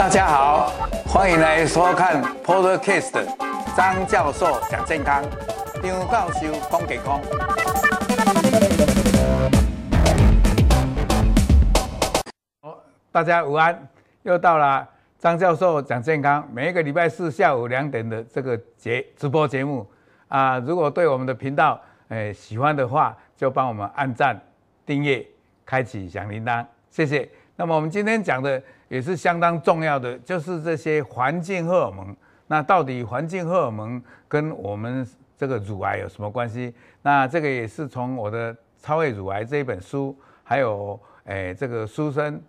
大家好，欢迎来收看 Podcast 张教授讲健康，张教授讲健康。大家午安，又到了张教授讲健康，每一个礼拜四下午两点的这个节直播节目啊。如果对我们的频道诶喜欢的话，就帮我们按赞、订阅、开启小铃铛，谢谢。那么我们今天讲的也是相当重要的，就是这些环境荷尔蒙。那到底环境荷尔蒙跟我们这个乳癌有什么关系？那这个也是从我的《超越乳癌》这一本书，还有诶这个书生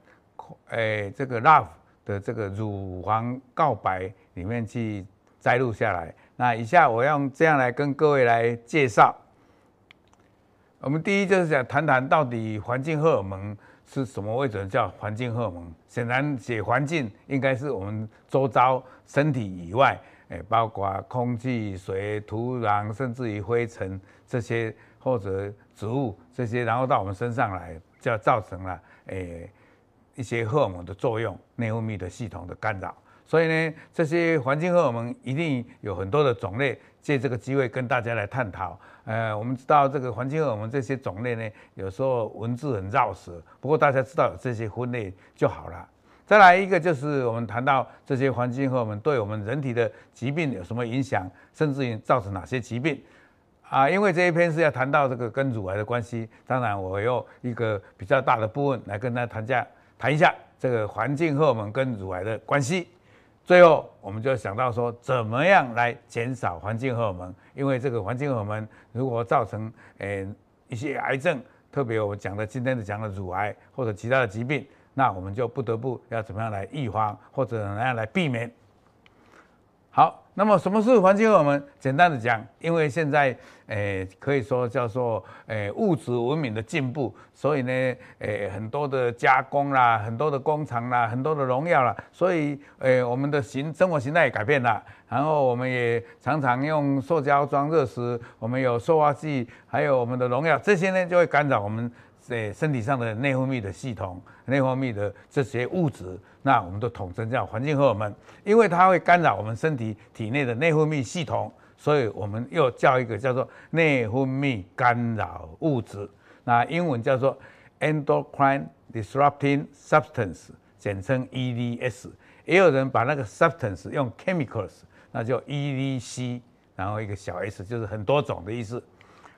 诶这个 Love 的这个乳房告白里面去摘录下来。那以下我用这样来跟各位来介绍。我们第一就是想谈谈到底环境荷尔蒙。是什么为什么叫环境荷尔蒙？显然写环境应该是我们周遭身体以外，诶，包括空气、水、土壤，甚至于灰尘这些，或者植物这些，然后到我们身上来，就造成了诶一些荷尔蒙的作用，内分泌的系统的干扰。所以呢，这些环境荷尔蒙一定有很多的种类，借这个机会跟大家来探讨。呃，我们知道这个环境和我们这些种类呢，有时候文字很绕舌，不过大家知道有这些分类就好了。再来一个就是我们谈到这些环境和我们对我们人体的疾病有什么影响，甚至于造成哪些疾病啊？因为这一篇是要谈到这个跟乳癌的关系，当然我用一个比较大的部分来跟大家谈下谈一下这个环境和我们跟乳癌的关系。最后，我们就想到说，怎么样来减少环境荷尔蒙？因为这个环境荷尔蒙如果造成诶一些癌症，特别我们讲的今天的讲的乳癌或者其他的疾病，那我们就不得不要怎么样来预防，或者怎么样来避免。好。那么什么是环境荷尔蒙？简单的讲，因为现在诶、可以说叫做诶、物质文明的进步，所以呢诶、很多的加工啦，很多的工厂啦，很多的农药啦，所以诶、我们的形生活形态也改变了。然后我们也常常用塑胶装热食，我们有塑化剂，还有我们的农药，这些呢就会干扰我们诶身体上的内分泌的系统，内分泌的这些物质。那我们都统称叫环境荷尔蒙，因为它会干扰我们身体体内的内分泌系统，所以我们又叫一个叫做内分泌干扰物质。那英文叫做 endocrine disrupting substance，简称 EDS。也有人把那个 substance 用 chemicals，那叫 EDC，然后一个小 s，就是很多种的意思。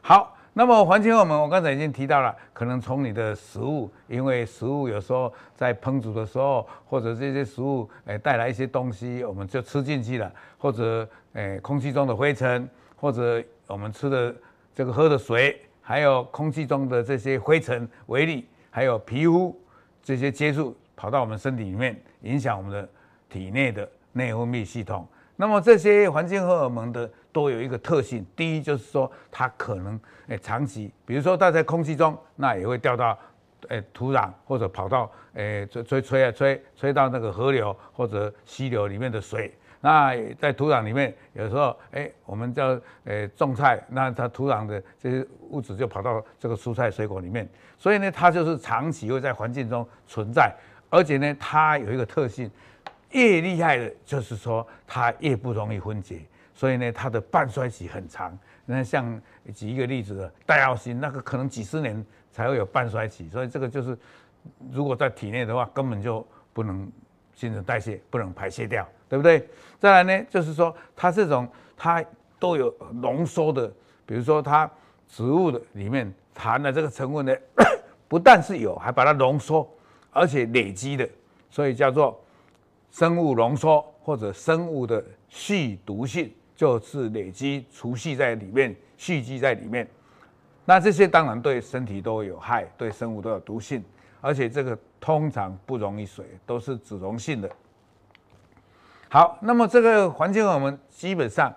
好。那么环境荷尔蒙，我刚才已经提到了，可能从你的食物，因为食物有时候在烹煮的时候，或者这些食物诶带来一些东西，我们就吃进去了，或者诶空气中的灰尘，或者我们吃的这个喝的水，还有空气中的这些灰尘微粒，还有皮肤这些接触跑到我们身体里面，影响我们的体内的内分泌系统。那么这些环境荷尔蒙的都有一个特性，第一就是说它可能诶长期，比如说它在空气中，那也会掉到诶土壤或者跑到诶吹吹吹啊吹吹到那个河流或者溪流里面的水。那在土壤里面，有时候诶我们叫诶种菜，那它土壤的这些物质就跑到这个蔬菜水果里面，所以呢它就是长期会在环境中存在，而且呢它有一个特性。越厉害的，就是说它越不容易分解，所以呢，它的半衰期很长。那像举一个例子，戴奥辛那个可能几十年才会有半衰期，所以这个就是如果在体内的话，根本就不能新陈代谢，不能排泄掉，对不对？再来呢，就是说它这种它都有浓缩的，比如说它植物的里面含的这个成分呢，不但是有，还把它浓缩，而且累积的，所以叫做。生物浓缩或者生物的续毒性，就是累积储蓄在里面，蓄积在里面。那这些当然对身体都有害，对生物都有毒性，而且这个通常不溶于水，都是脂溶性的。好，那么这个环境我们基本上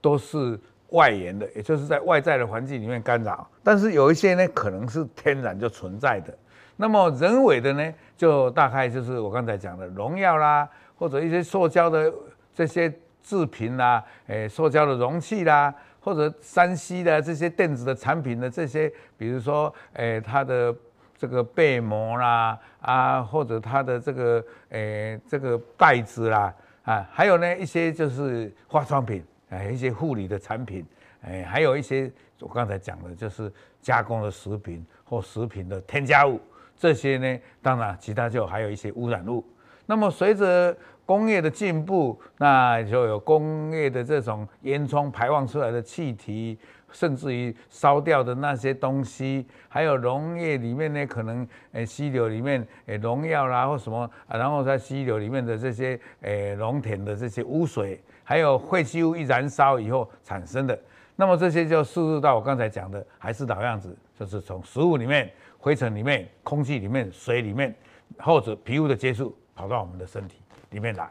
都是外延的，也就是在外在的环境里面干扰。但是有一些呢，可能是天然就存在的。那么人为的呢，就大概就是我刚才讲的农药啦，或者一些塑胶的这些制品啦，诶，塑胶的容器啦，或者 3C 的这些电子的产品的这些，比如说诶，它的这个被膜啦啊，或者它的这个诶、欸、这个袋子啦啊，还有呢一些就是化妆品，哎，一些护理的产品，哎，还有一些我刚才讲的就是加工的食品或食品的添加物，这些呢，当然其他就还有一些污染物。那么随着工业的进步，那就有工业的这种烟囱排放出来的气体，甚至于烧掉的那些东西，还有农业里面呢，可能诶溪流里面诶农药啦或什么，然后在溪流里面的这些诶农田的这些污水，还有废弃物一燃烧以后产生的，那么这些就输入到我刚才讲的，还是老样子，就是从食物里面、灰尘里面、空气里面、水里面，或者皮肤的接触。跑到我们的身体里面来。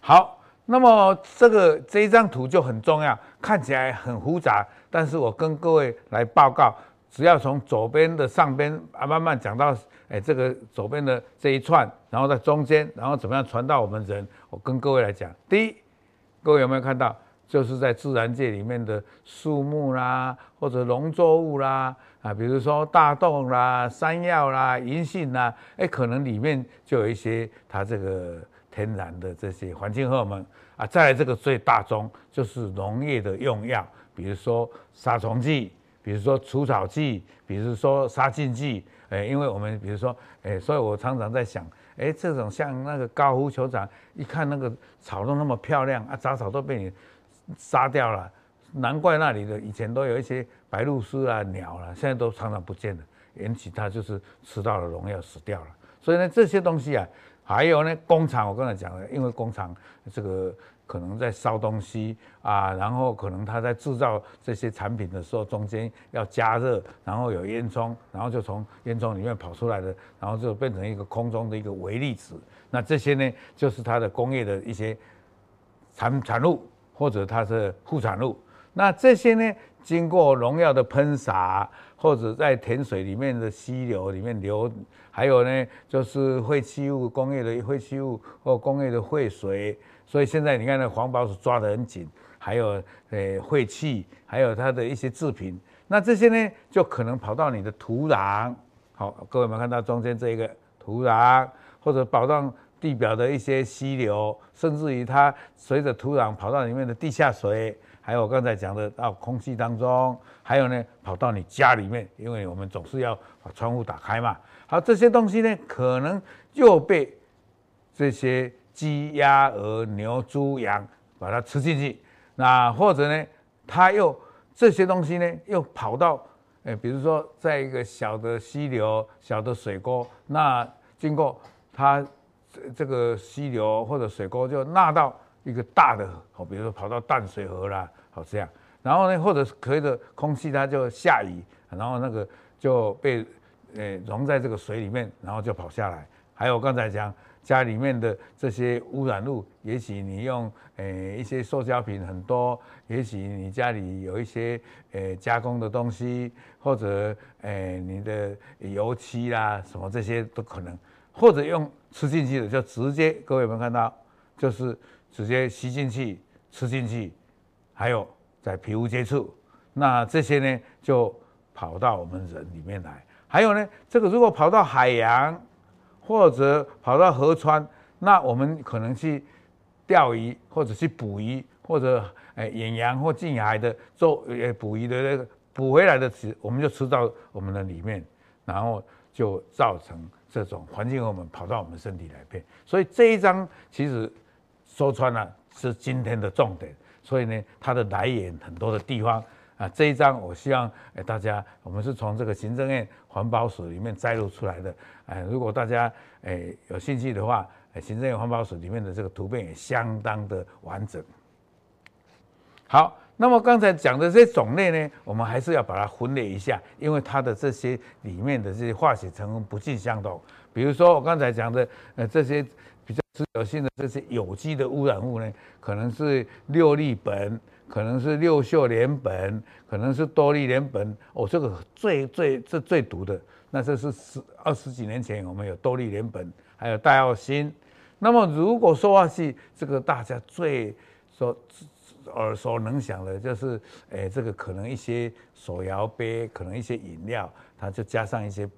好，那么这个这一张图就很重要，看起来很复杂，但是我跟各位来报告，只要从左边的上边啊慢慢讲到，哎，这个左边的这一串，然后在中间，然后怎么样传到我们人？我跟各位来讲，第一，各位有没有看到？就是在自然界里面的树木啦，或者农作物啦，啊，比如说大豆啦、山药啦、银杏啦，哎，可能里面就有一些它这个天然的这些环境荷尔蒙啊。再来这个最大宗就是农业的用药，比如说杀虫剂，比如说除草剂，比如说杀菌剂。哎，因为我们比如说，哎，所以我常常在想，哎，这种像那个高尔夫球场，一看那个草都那么漂亮啊，杂草都被你。杀掉了，难怪那里的以前都有一些白鹭鸶啊、鸟啊，现在都常常不见了，引起它就是吃到了农药死掉了。所以呢，这些东西啊，还有呢，工厂我刚才讲了，因为工厂这个可能在烧东西啊，然后可能它在制造这些产品的时候，中间要加热，然后有烟囱，然后就从烟囱里面跑出来的，然后就变成一个空中的一个微粒子。那这些呢，就是它的工业的一些产产物。或者它是副产物，那这些呢，经过农药的喷洒，或者在田水里面的溪流里面流，还有呢，就是废弃物、工业的废弃物或工业的废水。所以现在你看那环保是抓得很紧，还有呃废气，还有它的一些制品，那这些呢，就可能跑到你的土壤。好，各位有没有看到中间这一个土壤，或者跑到。地表的一些溪流，甚至于它随着土壤跑到里面的地下水，还有我刚才讲的到空气当中，还有呢跑到你家里面，因为我们总是要把窗户打开嘛。好，这些东西呢可能又被这些鸡、鸭、鹅、牛、猪、羊把它吃进去，那或者呢，它又这些东西呢又跑到，诶，比如说在一个小的溪流、小的水沟，那经过它。这个溪流或者水沟就纳到一个大的好，比如说跑到淡水河啦，好这样。然后呢，或者可以的空气它就下雨，然后那个就被呃溶在这个水里面，然后就跑下来。还有刚才讲家里面的这些污染物，也许你用呃一些塑胶品很多，也许你家里有一些呃加工的东西，或者呃你的油漆啦什么这些都可能。或者用吃进去的，就直接，各位有没有看到？就是直接吸进去、吃进去，还有在皮肤接触，那这些呢就跑到我们人里面来。还有呢，这个如果跑到海洋或者跑到河川，那我们可能去钓鱼或者去捕鱼，或者诶远洋或近海的做呃捕鱼的那个捕回来的食，我们就吃到我们的里面，然后就造成。这种环境我们跑到我们身体来变，所以这一章其实说穿了是今天的重点。所以呢，它的来源很多的地方啊，这一章我希望哎大家，我们是从这个行政院环保署里面摘录出来的。哎，如果大家哎有兴趣的话，行政院环保署里面的这个图片也相当的完整。好。那么刚才讲的这些种类呢，我们还是要把它分类一下，因为它的这些里面的这些化学成分不尽相同。比如说我刚才讲的，呃，这些比较持久性的这些有机的污染物呢，可能是六氯苯，可能是六溴联苯，可能是多氯联苯。哦，这个最最这最毒的，那这是十二十几年前我们有多氯联苯，还有大药辛。那么如果说话是，这个大家最说。耳熟能详的，就是，诶，这个可能一些手摇杯，可能一些饮料，它就加上一些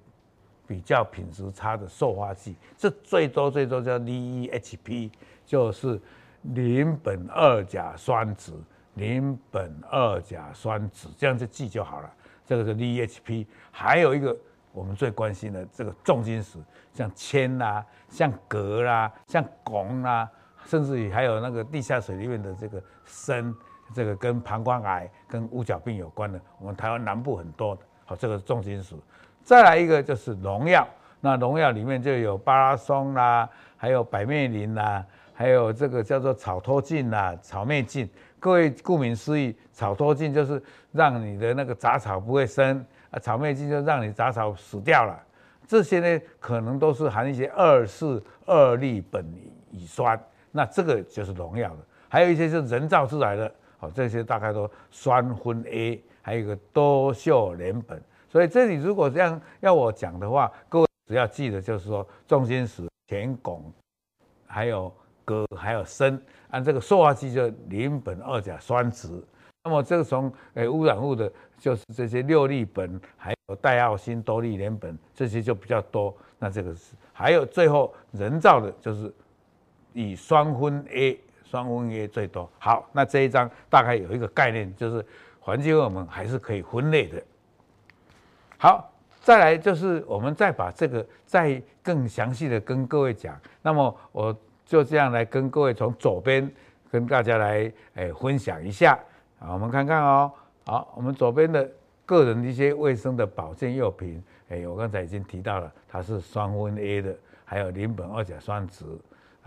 比较品质差的塑化剂，这最多最多叫 DEHP，就是邻苯二甲酸酯，邻苯二甲酸酯这样子记就好了。这个是 DEHP，还有一个我们最关心的这个重金属，像铅啦、像鎘啦、像汞啦，甚至于还有那个地下水里面的这个砷，这个跟膀胱癌、跟乌角病有关的，我们台湾南部很多的，好，这个是重金属。再来一个就是农药，那农药里面就有巴拉松啦，还有百灭林啦，还有这个叫做草拖净啦、草灭净。各位顾名思义，草拖净就是让你的那个杂草不会生啊，草灭净就让你杂草死掉了。这些呢，可能都是含一些二四二氯苯乙酸，那这个就是农药的。还有一些是人造出来的，好，这些大概都双酚 A，还有一个多溴联苯。所以这里如果这样要我讲的话，各位只要记得就是说，重金属、铅、汞，还有鎘，还有砷。按这个塑化剂就邻苯二甲酸酯，那么这个从诶污染物的，就是这些六氯苯，还有代奥辛多氯联苯，这些就比较多。那这个是还有最后人造的，就是以双酚 A，双酚 A 最多。好，那这一张大概有一个概念，就是环境荷尔蒙还是可以分类的。好，再来就是我们再把这个再更详细的跟各位讲。那么我。就这样来跟各位从左边跟大家来诶分享一下啊，我们看看哦，好，我们左边的个人的一些卫生的保健用品，诶，我刚才已经提到了，它是双酚 A 的，还有邻苯二甲酸酯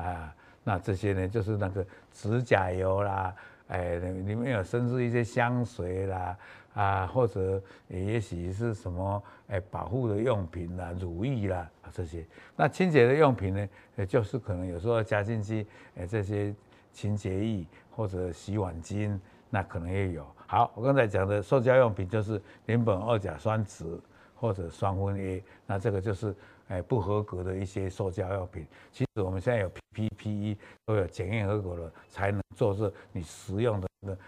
啊，那这些呢就是那个指甲油啦，诶，里面有甚至一些香水啦。啊，或者也许是什么诶保护的用品啦、乳液啦这些。那清洁的用品呢，也就是可能有时候加进去诶这些清洁液或者洗碗精，那可能也有。好，我刚才讲的塑胶用品就是邻苯二甲酸酯或者双酚 A，那这个就是诶不合格的一些塑胶药品。其实我们现在有 PPE 都有检验合格了，才能做这你食用的那个。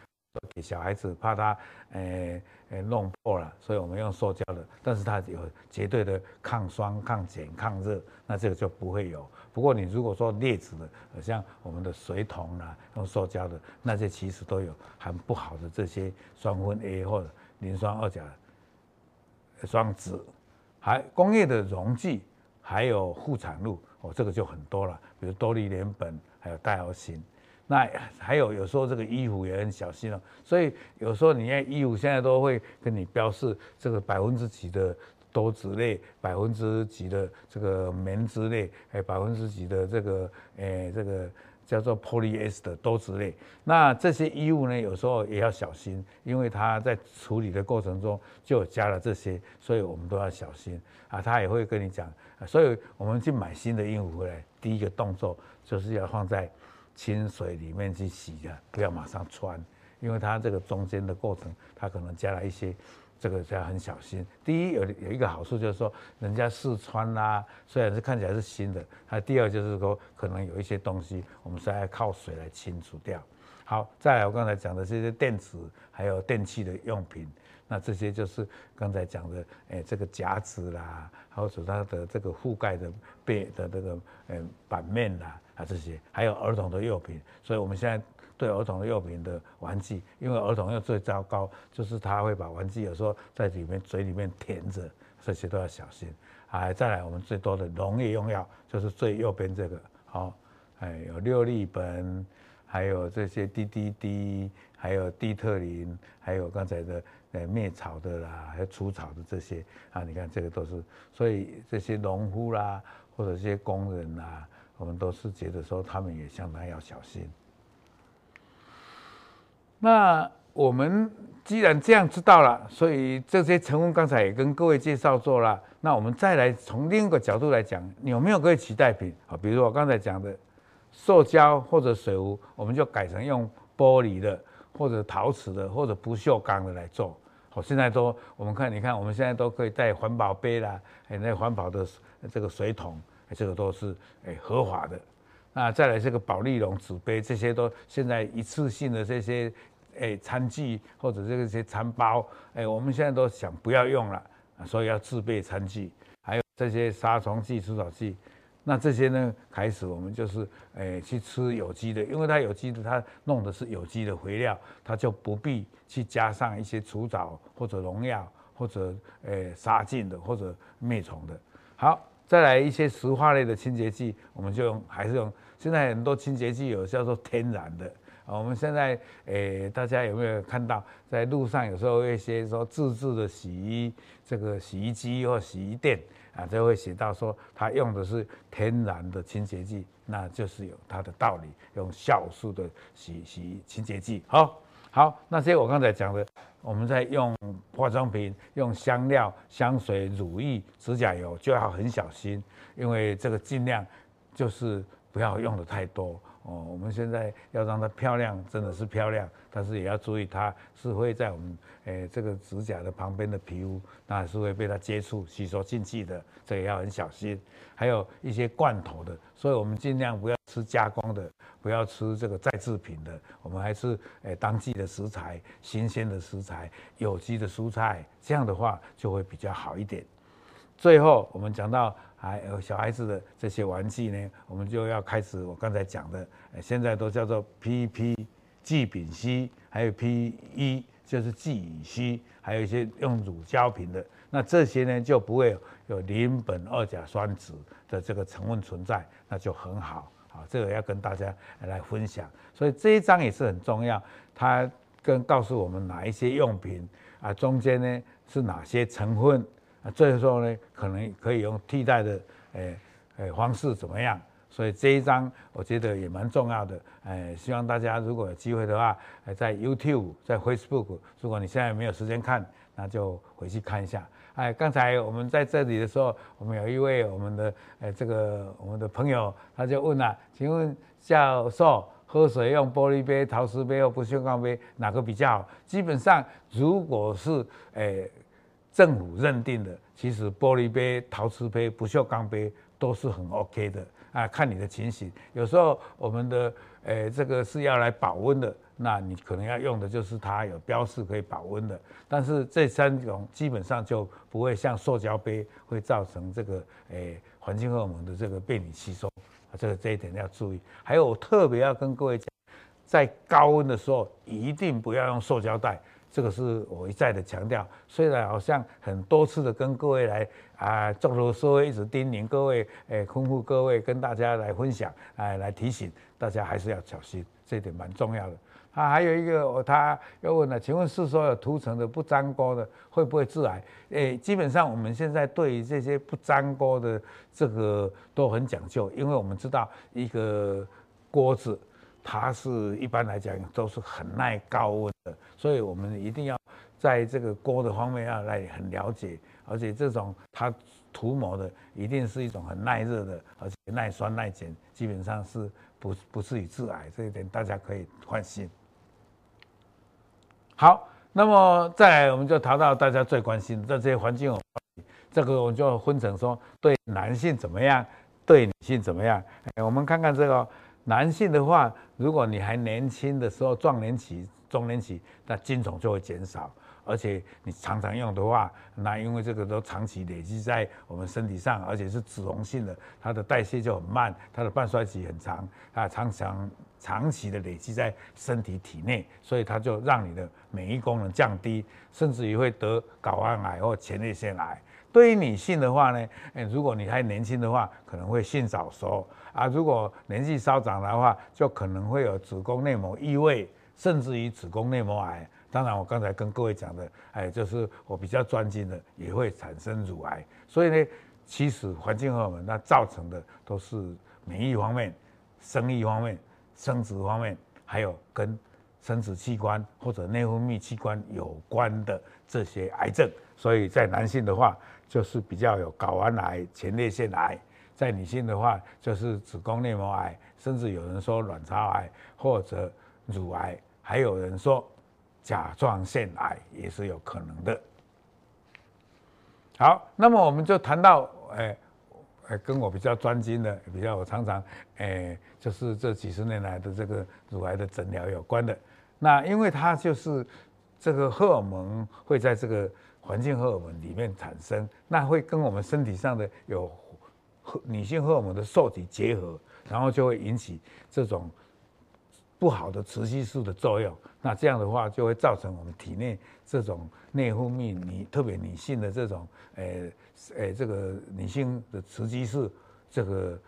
给小孩子怕他，诶诶弄破了，所以我们用塑胶的，但是它有绝对的抗酸、抗碱、抗热，那这个就不会有。不过你如果说劣质的，像我们的水桶啦，用塑胶的，那些其实都有含不好的这些双酚 A 或者磷酸二甲双酯，还工业的溶剂，还有副产物，哦，这个就很多了，比如多氯联苯，还有戴奥辛。那还有有时候这个衣服也很小心哦，所以有时候你看衣服现在都会跟你标示这个百分之几的多酯类，百分之几的这个棉脂类，还有百分之几的这个诶这个叫做 polyester 的多酯类。那这些衣物呢，有时候也要小心，因为它在处理的过程中就加了这些，所以我们都要小心啊。他也会跟你讲，所以我们去买新的衣服回来，第一个动作就是要放在。清水里面去洗的，不要马上穿，因为它这个中间的过程，它可能加了一些，这个就要很小心。第一有有一个好处就是说，人家试穿啦、虽然是看起来是新的，它第二就是说，可能有一些东西，我们是要靠水来清除掉。好，再来我刚才讲的这些电子还有电器的用品，那这些就是刚才讲的，哎，这个夹子啦，或者它的这个覆盖的背的这个呃板面啦。啊，这些还有儿童的用品，所以我们现在对儿童的用品的玩具，因为儿童又最糟糕，就是他会把玩具有时候在里面嘴里面舔着，这些都要小心。啊，再来我们最多的农业用药，就是最右边这个，好，哎，有六氯苯，还有这些滴滴滴还有地特林，还有刚才的呃灭草的啦，还有除草的这些啊，你看这个都是，所以这些农夫啦，或者这些工人啦。我们都是觉得说，他们也相当要小心。那我们既然这样知道了，所以这些成功刚才也跟各位介绍过了。那我们再来从另一个角度来讲，有没有可以取代品啊？比如我刚才讲的塑胶或者水壶，我们就改成用玻璃的，或者陶瓷的，或者不锈钢的来做。好，现在都我们看，你看我们现在都可以带环保杯啦，还有那环保的这个水桶。这个都是诶合法的，那再来这个保丽龙纸杯，这些都现在一次性的这些诶餐具或者这个些餐包，诶我们现在都想不要用了，所以要自备餐具。还有这些杀虫剂、除草剂。那这些呢，开始我们就是诶去吃有机的，因为它有机的，它弄的是有机的肥料，它就不必去加上一些除藻或者农药或者诶杀菌的或者灭虫的。好，再来一些石化类的清洁剂，我们就用还是用。现在很多清洁剂有叫做天然的啊，我们现在诶大家有没有看到在路上有时候一些说自制的洗衣这个洗衣机或洗衣店。啊，就会写到说，它用的是天然的清洁剂，那就是有它的道理，用酵素的洗洗清洁剂。好，好，那些我刚才讲的，我们在用化妆品、用香料、香水、乳液、指甲油，就要很小心，因为这个尽量就是不要用的太多。哦，我们现在要让它漂亮，真的是漂亮，但是也要注意，它是会在我们诶、这个指甲的旁边的皮肤，那还是会被它接触吸收进去的，这个要很小心。还有一些罐头的，所以我们尽量不要吃加工的，不要吃这个再制品的，我们还是诶、当季的食材、新鲜的食材、有机的蔬菜，这样的话就会比较好一点。最后我们讲到。还有小孩子的这些玩具呢，我们就要开始我刚才讲的，现在都叫做 PP 聚丙烯，还有 PE 就是聚乙烯，还有一些用乳胶瓶的，那这些呢就不会有，有邻苯二甲酸酯的这个成分存在，那就很好，好，这个要跟大家来分享。所以这一章也是很重要，它跟告诉我们哪一些用品啊，中间呢是哪些成分。那最后呢，可能可以用替代的，诶、诶方式怎么样？所以这一章我觉得也蛮重要的，诶、希望大家如果有机会的话，在 YouTube、在 Facebook，如果你现在没有时间看，那就回去看一下。哎，刚才我们在这里的时候，我们有一位我们的诶、这个我们的朋友，他就问了，请问教授，喝水用玻璃杯、陶瓷杯或不锈钢杯哪个比较好？基本上，如果是诶。政府认定的，其实玻璃杯、陶瓷杯、不锈钢杯都是很 OK 的啊，看你的情形。有时候我们的诶、欸、这个是要来保温的，那你可能要用的就是它有标示可以保温的。但是这三种基本上就不会像塑胶杯会造成这个诶环境荷尔蒙的这个被你吸收啊，这个这一点要注意。还有我特别要跟各位讲，在高温的时候一定不要用塑胶袋。这个是我一再的强调，虽然好像很多次的跟各位来啊，做了说一直叮咛各位，诶，吩咐各位跟大家来分享，哎，来提醒大家还是要小心，这点蛮重要的。啊，还有一个，他又问了，请问是说有涂层的不粘锅的会不会致癌？诶，基本上我们现在对于这些不粘锅的这个都很讲究，因为我们知道一个锅子。它是一般来讲都是很耐高温所以我们一定要在这个锅的方面要来很了解，而且这种它涂抹的一定是一种很耐热的，而且耐酸耐碱，基本上是不不至于致癌，这一点大家可以放心。好，那么再来我们就谈到大家最关心的这些环境，这个我们就分成说对男性怎么样，对女性怎么样。哎，我们看看这个。男性的话，如果你还年轻的时候，壮年期、中年期，那精虫就会减少，而且你常常用的话，那因为这个都长期累积在我们身体上，而且是脂溶性的，它的代谢就很慢，它的半衰期很长，啊，常常长期的累积在身体体内，所以它就让你的免疫功能降低，甚至于会得睾丸癌或前列腺癌。对于女性的话呢，如果你还年轻的话，可能会性早熟啊；如果年纪稍长的话，就可能会有子宫内膜异位，甚至于子宫内膜癌。当然，我刚才跟各位讲的，哎，就是我比较专精的，也会产生乳癌。所以呢，其实环境荷尔蒙那造成的都是免疫方面、生育方面、生殖方面，还有跟生殖器官或者内分泌器官有关的这些癌症。所以在男性的话，就是比较有睾丸癌、前列腺癌；在女性的话，就是子宫内膜癌，甚至有人说卵巢癌或者乳癌，还有人说甲状腺癌也是有可能的。好，那么我们就谈到，诶，诶，跟我比较专精的，比较我常常，诶，就是这几十年来的这个乳癌的诊疗有关的。那因为它就是这个荷尔蒙会在这个。环境荷尔蒙里面产生，那会跟我们身体上的有女性荷尔蒙的受体结合，然后就会引起这种不好的雌激素的作用。那这样的话，就会造成我们体内这种内分泌女特别女性的这种，诶、欸、诶、这个女性的雌激素这个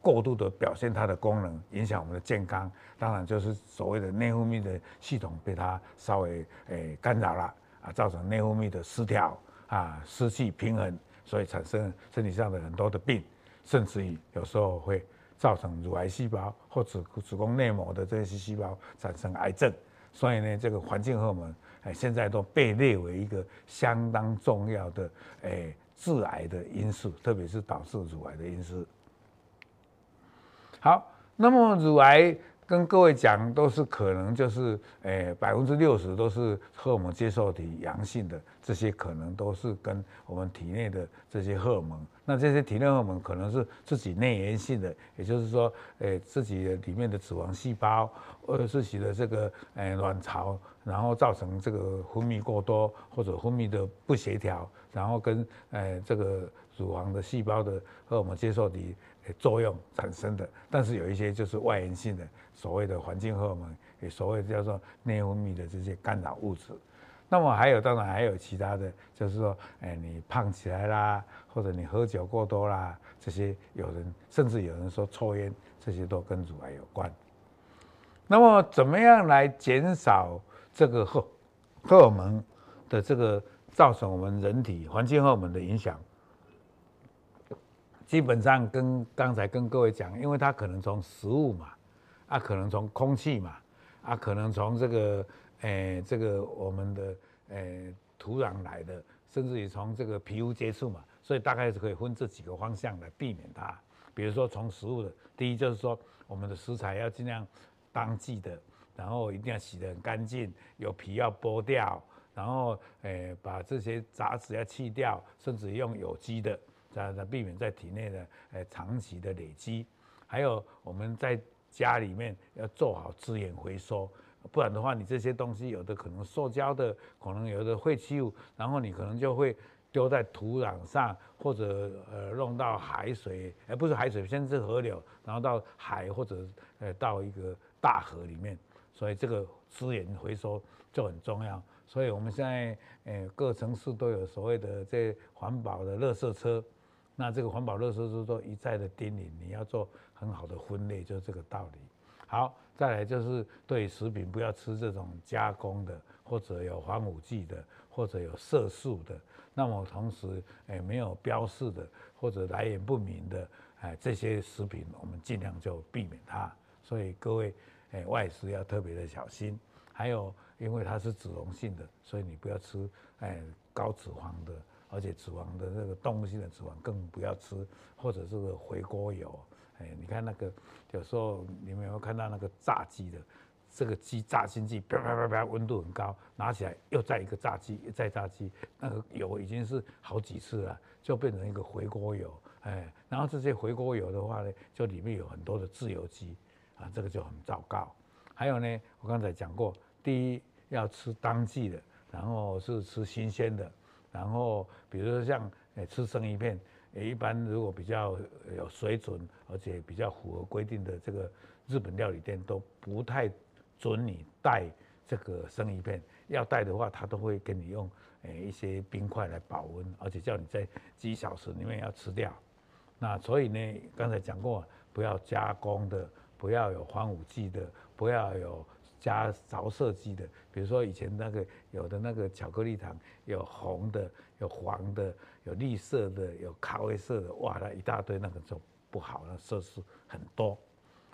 过度的表现它的功能，影响我们的健康。当然就是所谓的内分泌的系统被它稍微诶、干扰了。啊，造成内分泌的失调啊，失去平衡，所以产生身体上的很多的病，甚至于有时候会造成乳癌细胞或子子宫内膜的这些细胞产生癌症。所以呢，这个环境荷尔蒙哎，现在都被列为一个相当重要的哎致癌的因素，特别是导致乳癌的因素。好，那么乳癌。跟各位讲，都是可能就是，诶，百分之六十都是荷尔蒙接受体阳性的，这些可能都是跟我们体内的这些荷尔蒙。那这些体内荷尔蒙可能是自己内源性的，也就是说，诶，自己的里面的脂肪细胞，或者自己的这个，诶，卵巢，然后造成这个分泌过多或者分泌的不协调，然后跟，诶，这个乳房的细胞的荷尔蒙接受体。作用产生的，但是有一些就是外源性的，所谓的环境荷尔蒙，也所谓叫做内分泌的这些干扰物质。那么还有，当然还有其他的，就是说，哎，你胖起来啦，或者你喝酒过多啦，这些有人甚至有人说抽烟，这些都跟乳癌有关。那么怎么样来减少这个荷荷尔蒙的这个造成我们人体环境荷尔蒙的影响？基本上跟刚才跟各位讲，因为它可能从食物嘛，啊，可能从空气嘛，啊，可能从这个，诶、这个我们的诶、土壤来的，甚至于从这个皮肤接触嘛，所以大概是可以分这几个方向来避免它。比如说从食物的，第一就是说我们的食材要尽量当季的，然后一定要洗得很干净，有皮要剥掉，然后诶、把这些杂质要去掉，甚至用有机的。在在避免在体内的呃长期的累积，还有我们在家里面要做好资源回收，不然的话，你这些东西有的可能塑胶的，可能有的废弃物，然后你可能就会丢在土壤上，或者呃弄到海水，而不是海水，先是河流，然后到海或者呃到一个大河里面，所以这个资源回收就很重要。所以我们现在呃各城市都有所谓的这环保的垃圾车。那这个环保垃圾车都一再的叮咛，你要做很好的分类，就是这个道理。好，再来就是对食品不要吃这种加工的，或者有防腐剂的，或者有色素的。那么同时，哎，没有标示的或者来源不明的，哎，这些食品我们尽量就避免它。所以各位，哎，外食要特别的小心。还有，因为它是脂溶性的，所以你不要吃，哎，高脂肪的。而且脂肪的那个动物性的脂肪更不要吃，或者是个回锅油，哎，你看那个有时候你们有没有看到那个炸鸡的，这个鸡炸心鸡，啪啪啪啪，温度很高，拿起来又再一个炸鸡，再炸鸡，那个油已经是好几次了，就变成一个回锅油，哎，然后这些回锅油的话呢，就里面有很多的自由基，啊，这个就很糟糕。还有呢，我刚才讲过，第一要吃当季的，然后是吃新鲜的。然后，比如说像诶吃生鱼片，诶一般如果比较有水准，而且比较符合规定的这个日本料理店都不太准你带这个生鱼片，要带的话，他都会给你用诶一些冰块来保温，而且叫你在几小时里面要吃掉。那所以呢，刚才讲过，不要加工的，不要有防腐剂的，不要有。加着色剂的，比如说以前那个有的那个巧克力糖，有红的，有黄的，有绿色的，有咖啡色的，哇，那一大堆，那个就不好，那色素很多。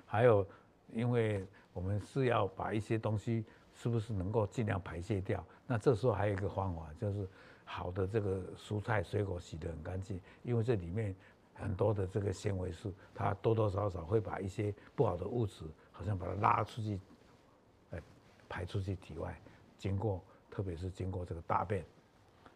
还有，因为我们是要把一些东西是不是能够尽量排泄掉，那这时候还有一个方法，就是好的这个蔬菜水果洗得很干净，因为这里面很多的这个纤维素，它多多少少会把一些不好的物质，好像把它拉出去。排出去体外，经过特别是经过这个大便，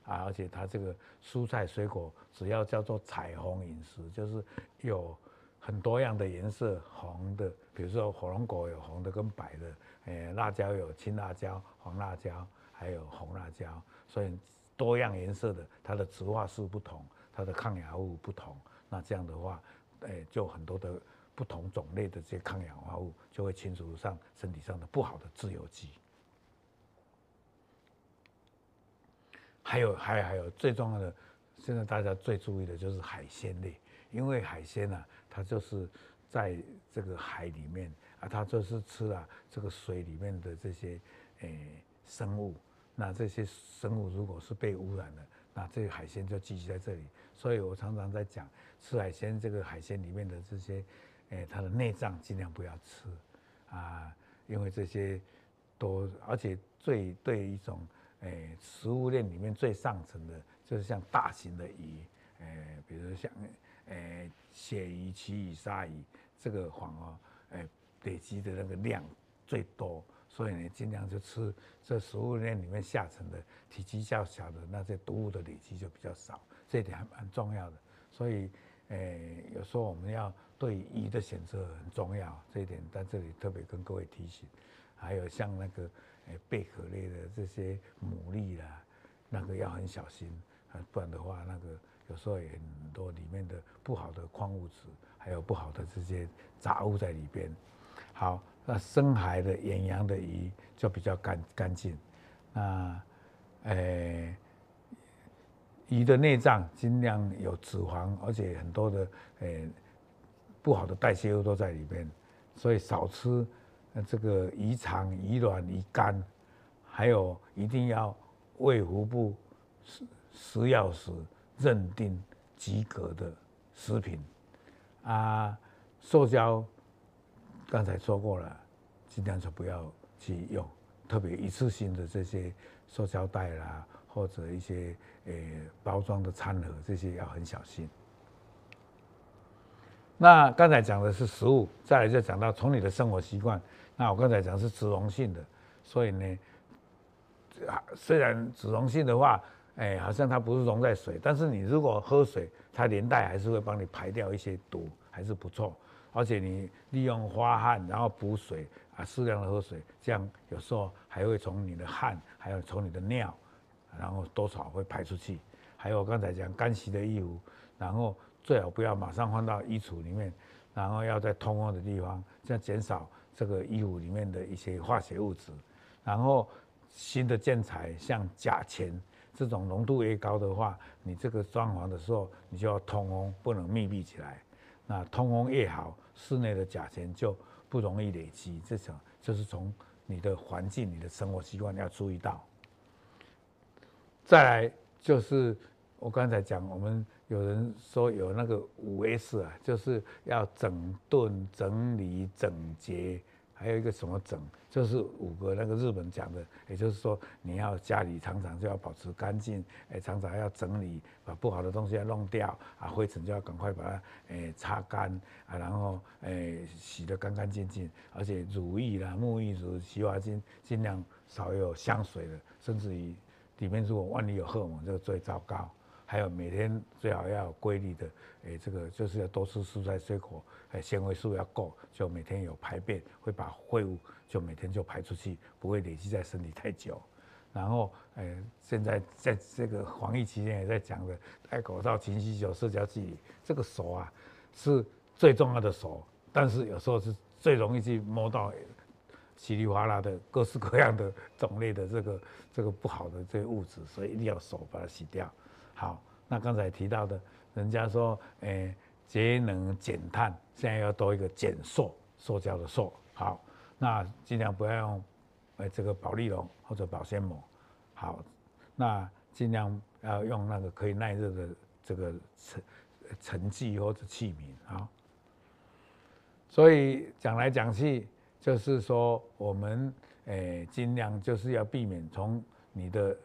啊，而且它这个蔬菜水果只要叫做彩虹饮食，就是有很多样的颜色，红的，比如说火龙果有红的跟白的，诶，辣椒有青辣椒、黄辣椒，还有红辣椒，所以多样颜色的，它的植化素不同，它的抗氧化物不同，那这样的话，诶，就很多的不同种类的这些抗氧化物就会清除上身体上的不好的自由基。还有，还有，还有最重要的，现在大家最注意的就是海鲜类，因为海鲜呢、啊，它就是在这个海里面啊，它就是吃了这个水里面的这些诶、生物。那这些生物如果是被污染了，那这个海鲜就聚集在这里。所以我常常在讲，吃海鲜这个海鲜里面的这些，诶、它的内脏尽量不要吃啊，因为这些都而且最对一种诶、食物链里面最上层的，就是像大型的鱼，诶、比如像诶、鳕鱼、旗鱼、鲨鱼，这个黄哦，诶、累积的那个量最多。所以你，尽量就吃这食物链里面下层的体积较小的那些毒物的累积就比较少，这一点还蛮重要的。所以，诶、有时候我们要对鱼的选择很重要，这一点在这里特别跟各位提醒。还有像那个诶贝壳类的这些牡蛎啦，那个要很小心啊，不然的话，那个有时候也很多里面的不好的矿物质，还有不好的这些杂物在里边。好。那深海的远洋的鱼就比较干干净，那，诶，鱼的内脏尽量有脂肪，而且很多的诶不好的代谢物都在里边，所以少吃这个鱼肠、鱼卵、鱼肝，还有一定要胃腹部食食药时认定及格的食品，啊，塑胶。刚才说过了，尽量就不要去用，特别一次性的这些塑胶袋啦，或者一些呃包装的餐盒，这些要很小心。那刚才讲的是食物，再来就讲到从你的生活习惯。那我刚才讲是脂溶性的，所以呢，虽然脂溶性的话，哎，好像它不是溶在水，但是你如果喝水，它连带还是会帮你排掉一些毒，还是不错。而且你利用发汗，然后补水啊，适量的喝水，这样有时候还会从你的汗，还有从你的尿，然后多少会排出去。还有刚才讲干洗的衣服，然后最好不要马上放到衣橱里面，然后要在通风的地方，这样减少这个衣服里面的一些化学物质。然后新的建材像甲醛这种浓度越高的话，你这个装潢的时候你就要通风，不能密闭起来。那通风越好，室内的甲醛就不容易累积。这种就是从你的环境、你的生活习惯要注意到。再来就是我刚才讲，我们有人说有那个五 S 啊，就是要整顿、整理、整洁。还有一个什么整，就是五个那个日本讲的，也就是说你要家里常常就要保持干净，哎，常常要整理，把不好的东西要弄掉，啊，灰尘就要赶快把它哎擦干，啊，然后哎洗得干干净净，而且乳液啦、沐浴乳、洗发精尽量少有香水的，甚至于里面如果万一有荷尔蒙，就最糟糕。还有每天最好要有规律的，诶，这个就是要多吃蔬菜水果，诶，纤维素要够，就每天有排便，会把废物就每天就排出去，不会累积在身体太久。然后，诶，现在在这个防疫期间也在讲的，戴口罩、勤洗手、社交距离，这个手啊是最重要的手，但是有时候是最容易去摸到稀里哗啦的各式各样的种类的这个这个不好的这些物质，所以一定要手把它洗掉。好，那刚才提到的，人家说，诶、节能减碳，现在要多一个减塑，塑胶的塑。好，那尽量不要用，诶，这个保丽龙或者保鲜膜。好，那尽量要用那个可以耐热的这个盛盛具或者器皿。好，所以讲来讲去，就是说我们诶尽量就是要避免从你的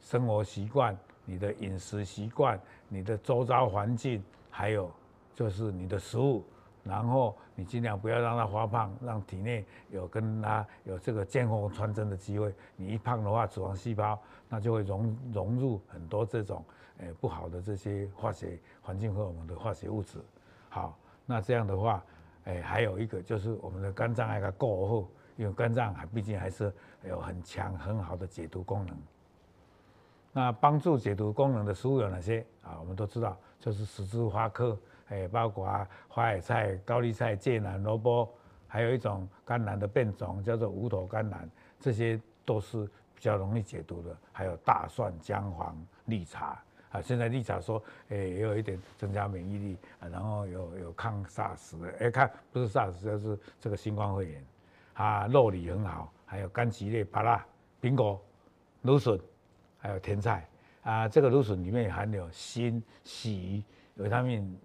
生活习惯。你的饮食习惯、你的周遭环境，还有就是你的食物，然后你尽量不要让它发胖，让体内有跟它有这个见缝穿针的机会。你一胖的话，脂肪细胞那就会融融入很多这种诶不好的这些化学环境和我们的化学物质。好，那这样的话，诶还有一个就是我们的肝脏还够厚，因为肝脏还毕竟还是有很强很好的解毒功能。那帮助解毒功能的食物有哪些啊？我们都知道，就是十字花科，哎，包括花椰菜、高丽菜、芥蓝、萝卜，还有一种甘蓝的变种叫做无头甘蓝，这些都是比较容易解毒的。还有大蒜、姜黄、绿茶啊，现在绿茶说，哎，也有一点增加免疫力，啊、然后有有抗 SARS 的，哎，看不是 SARS，就是这个新冠肺炎，啊，肉里很好，还有柑橘类、芭拉、苹果、芦笋。还有甜菜啊，这个芦笋里面也含有锌、硒、维他命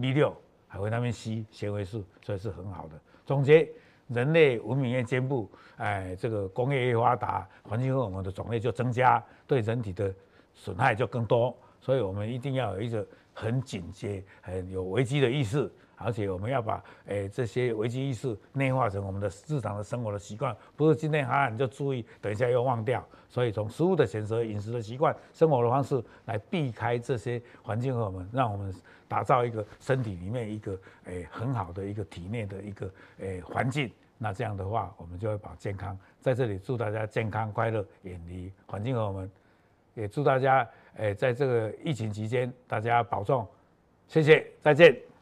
B 六，还有维他命 C、纤维素，所以是很好的。总结，人类文明越进步，哎，这个工业越发达，环境荷尔蒙的种类就增加，对人体的损害就更多，所以我们一定要有一个很警觉、很有危机的意识。而且我们要把诶、这些危机意识内化成我们的日常的生活的习惯，不是今天哈你就注意，等一下又忘掉。所以从食物的选择、饮食的习惯、生活的方式来避开这些环境和我们，让我们打造一个身体里面一个诶、很好的一个体内的一个诶环境。那这样的话，我们就会保健康。在这里祝大家健康快乐，远离环境和我们。也祝大家诶、在这个疫情期间大家保重，谢谢，再见。